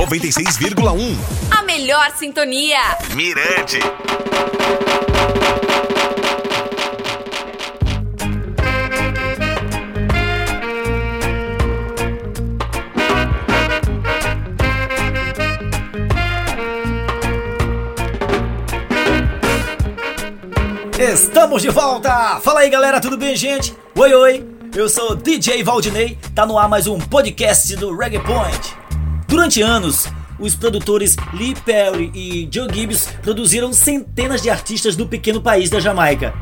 96,1. A melhor sintonia. Mirante. Estamos de volta! Fala aí galera, tudo bem, gente? Oi, oi! Eu sou DJ Valdinei, tá no ar mais um podcast do Reggae Point. Durante anos, os produtores Lee Perry e Joe Gibbs produziram centenas de artistas do pequeno país da Jamaica.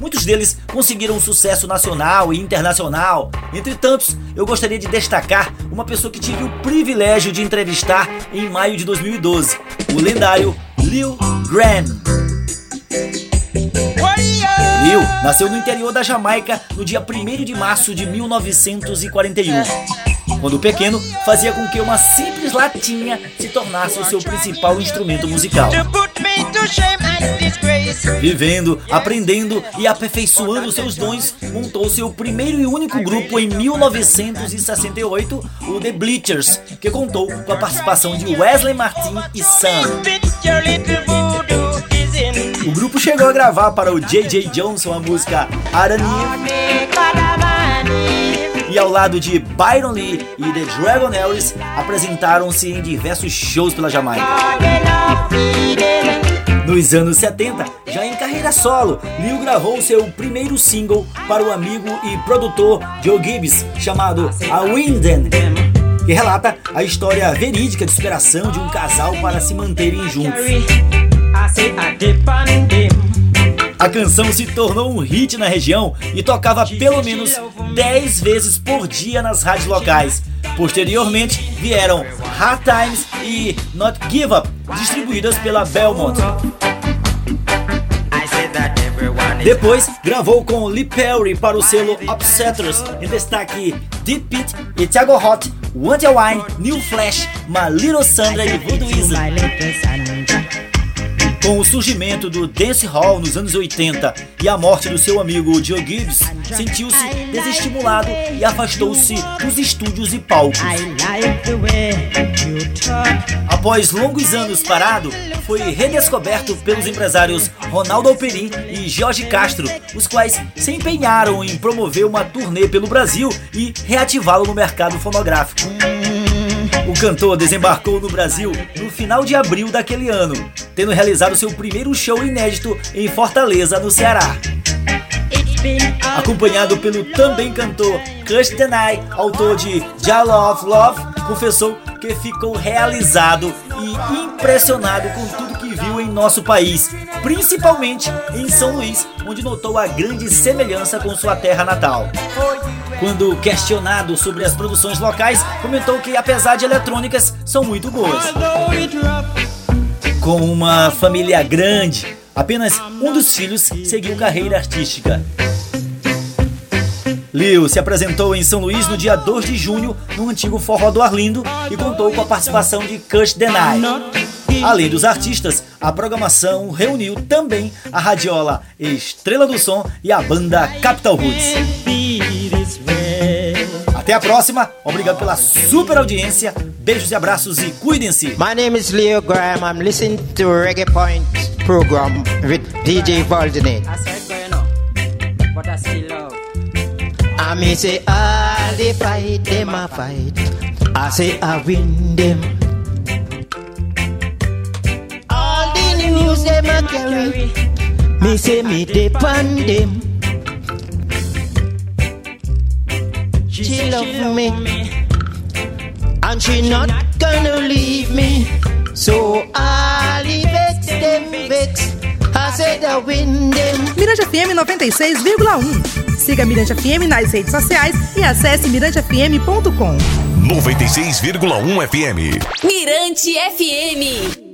Muitos deles conseguiram sucesso nacional e internacional. Entre tantos, eu gostaria de destacar uma pessoa que tive o privilégio de entrevistar em maio de 2012, o lendário Lil Graham. Lil nasceu no interior da Jamaica no dia 1 de março de 1941. Quando pequeno, fazia com que uma simples latinha se tornasse o seu principal instrumento musical. Vivendo, aprendendo e aperfeiçoando seus dons, montou seu primeiro e único grupo em 1968, o The Bleachers, que contou com a participação de Wesley Martin e Sam. O grupo chegou a gravar para o J.J. Johnson a música Arani e ao lado de Byron Lee e The Dragon Ellis apresentaram-se em diversos shows pela Jamaica. Nos anos 70, já em carreira solo, Lil gravou seu primeiro single para o amigo e produtor Joe Gibbs, chamado A Winden, que relata a história verídica de superação de um casal para se manterem juntos. A canção se tornou um hit na região e tocava pelo menos 10 vezes por dia nas rádios locais. Posteriormente vieram Hard Times e Not Give Up, distribuídas pela Belmont. Depois gravou com Lee Perry para o selo Upsetters, em destaque Deep Pit e Thiago Hot, a Wine, New Flash, Maliro Sandra e Voodooism. Com o surgimento do dance hall nos anos 80 e a morte do seu amigo Joe Gibbs, sentiu-se desestimulado e afastou-se dos estúdios e palcos. Após longos anos parado, foi redescoberto pelos empresários Ronaldo Alperin e Jorge Castro, os quais se empenharam em promover uma turnê pelo Brasil e reativá-lo no mercado fonográfico. O cantor desembarcou no Brasil no final de abril daquele ano, tendo realizado seu primeiro show inédito em Fortaleza, no Ceará. Acompanhado pelo também cantor Kush Denai, autor de Jala of Love, confessou que ficou realizado e impressionado com tudo que viu em nosso país, principalmente em São Luís, onde notou a grande semelhança com sua terra natal. Quando questionado sobre as produções locais, comentou que apesar de eletrônicas, são muito boas. Com uma família grande, apenas um dos filhos seguiu carreira artística. Lil se apresentou em São Luís no dia 2 de junho no antigo Forró do Arlindo e contou com a participação de Kush Denai. Além dos artistas, a programação reuniu também a radiola Estrela do Som e a banda Capital Roots. Até a próxima, obrigado pela super audiência, beijos e abraços e cuidem-se. My name is Leo Graham. I'm listening to Reggae Point program with DJ Valdinate. I said going on, but I still love. I may say all the fight them a fight. I say I win them. All the news them a carry. Me say me depend them. She love me, and she not gonna leave me. So I'll vex them vex. I said I win them. Mirante FM 96,1. Siga Mirante FM nas redes sociais e acesse mirantefm.com. 96,1 FM. Mirante FM.